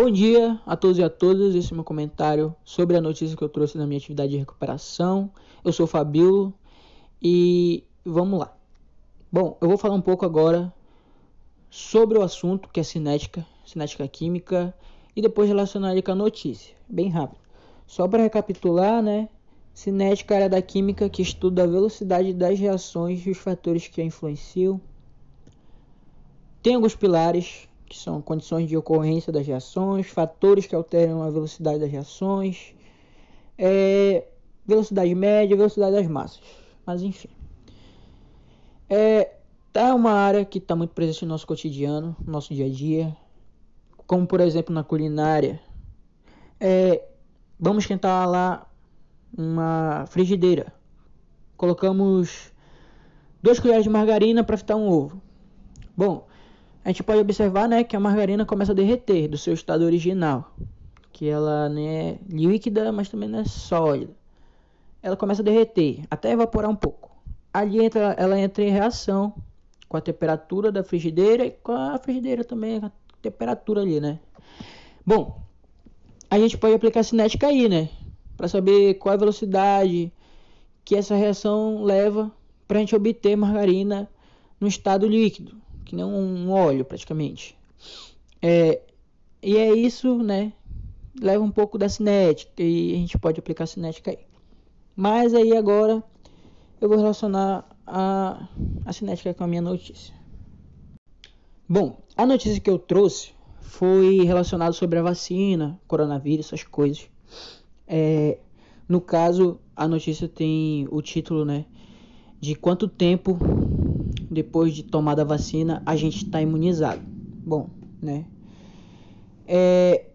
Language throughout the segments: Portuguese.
Bom dia a todos e a todas. Esse é meu comentário sobre a notícia que eu trouxe na minha atividade de recuperação. Eu sou o Fabio e vamos lá. Bom, eu vou falar um pouco agora sobre o assunto que é cinética, cinética química e depois relacionar ele com a notícia, bem rápido. Só para recapitular, né? Cinética é a área da química que estuda a velocidade das reações e os fatores que a influenciam. Tem alguns pilares, que são condições de ocorrência das reações, fatores que alteram a velocidade das reações, é, velocidade média, velocidade das massas. Mas enfim. É, tá uma área que está muito presente no nosso cotidiano, no nosso dia a dia, como por exemplo na culinária. É, vamos esquentar lá uma frigideira. Colocamos duas colheres de margarina para fritar um ovo. Bom, a gente pode observar né, que a margarina começa a derreter do seu estado original, que ela não é líquida, mas também não é sólida. Ela começa a derreter, até evaporar um pouco. Ali entra, ela entra em reação com a temperatura da frigideira e com a frigideira também, a temperatura ali, né? Bom, a gente pode aplicar cinética aí, né? Para saber qual é a velocidade que essa reação leva para a gente obter margarina no estado líquido, que nem um óleo praticamente. É, e é isso, né? Leva um pouco da cinética e a gente pode aplicar cinética aí. Mas aí agora eu vou relacionar a, a cinética com a minha notícia. Bom, a notícia que eu trouxe foi relacionada sobre a vacina, coronavírus, essas coisas. É, no caso, a notícia tem o título, né? De quanto tempo depois de tomada a vacina a gente está imunizado. Bom, né? É,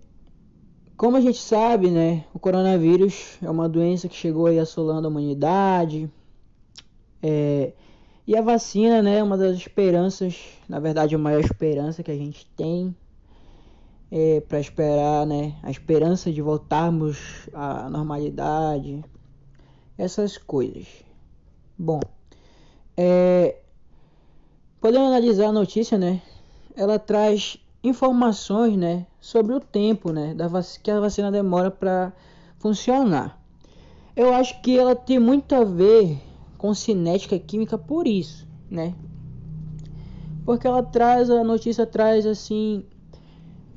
como a gente sabe, né? O coronavírus é uma doença que chegou aí assolando a humanidade é, e a vacina, né, é uma das esperanças, na verdade, a maior esperança que a gente tem é, para esperar, né, a esperança de voltarmos à normalidade, essas coisas. Bom, é, podemos analisar a notícia, né? Ela traz informações, né, sobre o tempo, né, da que a vacina demora para funcionar. Eu acho que ela tem muito a ver com cinética química por isso, né? Porque ela traz, a notícia traz assim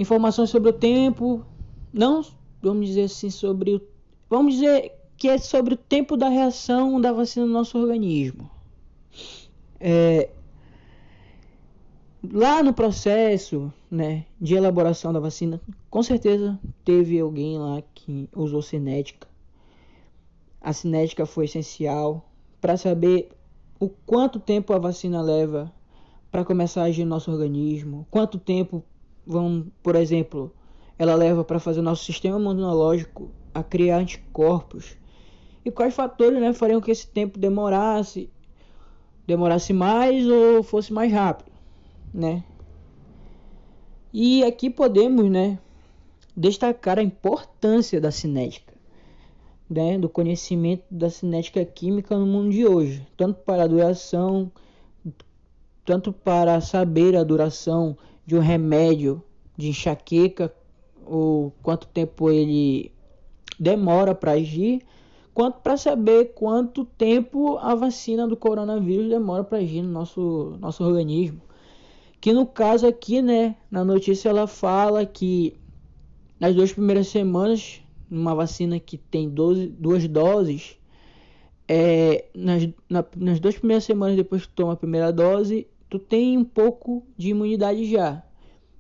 informações sobre o tempo, não vamos dizer assim sobre o, vamos dizer que é sobre o tempo da reação da vacina no nosso organismo. É, lá no processo né, de elaboração da vacina, com certeza teve alguém lá que usou cinética. A cinética foi essencial para saber o quanto tempo a vacina leva para começar a agir no nosso organismo, quanto tempo, vão, por exemplo, ela leva para fazer o nosso sistema imunológico a criar anticorpos e quais fatores né, fariam que esse tempo demorasse, demorasse mais ou fosse mais rápido, né? E aqui podemos, né, destacar a importância da cinética né, do conhecimento da cinética química no mundo de hoje, tanto para a duração, tanto para saber a duração de um remédio de enxaqueca, ou quanto tempo ele demora para agir, quanto para saber quanto tempo a vacina do coronavírus demora para agir no nosso, nosso organismo. Que no caso aqui, né, na notícia ela fala que nas duas primeiras semanas uma vacina que tem 12, duas doses, é, nas, na, nas duas primeiras semanas depois que toma a primeira dose, tu tem um pouco de imunidade já.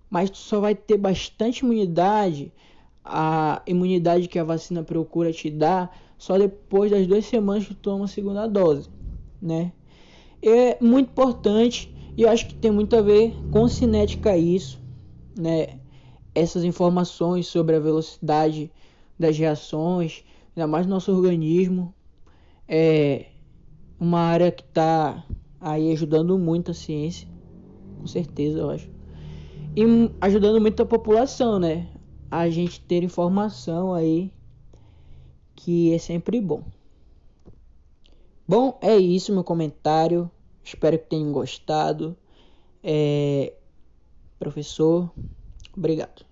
Mas tu só vai ter bastante imunidade, a imunidade que a vacina procura te dar, só depois das duas semanas que tu toma a segunda dose, né? É muito importante e eu acho que tem muito a ver com cinética isso, né? Essas informações sobre a velocidade das reações, ainda mais no nosso organismo. É uma área que está aí ajudando muito a ciência, com certeza, eu acho. E ajudando muito a população, né? A gente ter informação aí que é sempre bom. Bom, é isso meu comentário. Espero que tenham gostado. É... Professor, obrigado.